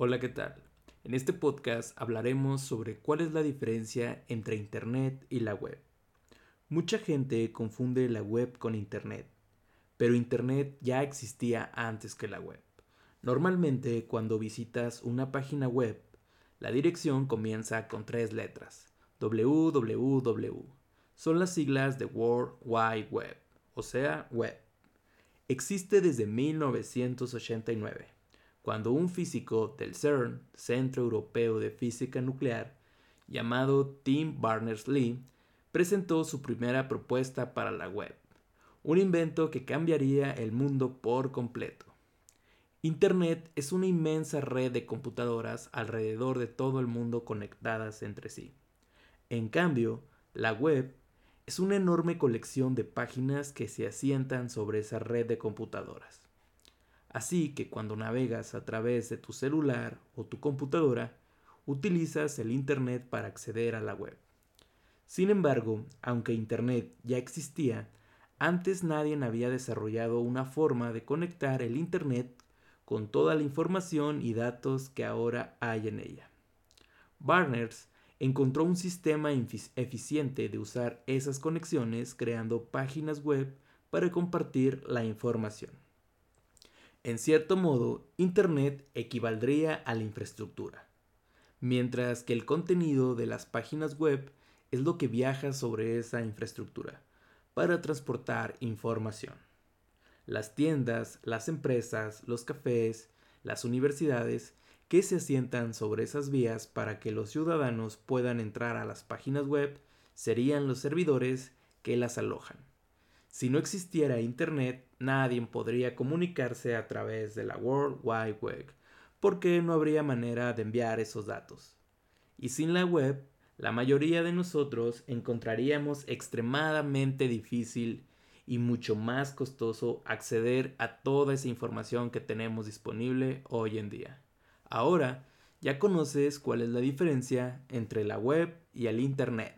Hola, ¿qué tal? En este podcast hablaremos sobre cuál es la diferencia entre Internet y la web. Mucha gente confunde la web con Internet, pero Internet ya existía antes que la web. Normalmente cuando visitas una página web, la dirección comienza con tres letras, www. Son las siglas de World Wide Web, o sea, web. Existe desde 1989 cuando un físico del CERN, Centro Europeo de Física Nuclear, llamado Tim Berners-Lee, presentó su primera propuesta para la web, un invento que cambiaría el mundo por completo. Internet es una inmensa red de computadoras alrededor de todo el mundo conectadas entre sí. En cambio, la web es una enorme colección de páginas que se asientan sobre esa red de computadoras. Así que cuando navegas a través de tu celular o tu computadora, utilizas el Internet para acceder a la web. Sin embargo, aunque Internet ya existía, antes nadie había desarrollado una forma de conectar el Internet con toda la información y datos que ahora hay en ella. Barners encontró un sistema eficiente de usar esas conexiones creando páginas web para compartir la información. En cierto modo, Internet equivaldría a la infraestructura, mientras que el contenido de las páginas web es lo que viaja sobre esa infraestructura para transportar información. Las tiendas, las empresas, los cafés, las universidades que se asientan sobre esas vías para que los ciudadanos puedan entrar a las páginas web serían los servidores que las alojan. Si no existiera Internet, nadie podría comunicarse a través de la World Wide Web, porque no habría manera de enviar esos datos. Y sin la web, la mayoría de nosotros encontraríamos extremadamente difícil y mucho más costoso acceder a toda esa información que tenemos disponible hoy en día. Ahora ya conoces cuál es la diferencia entre la web y el Internet.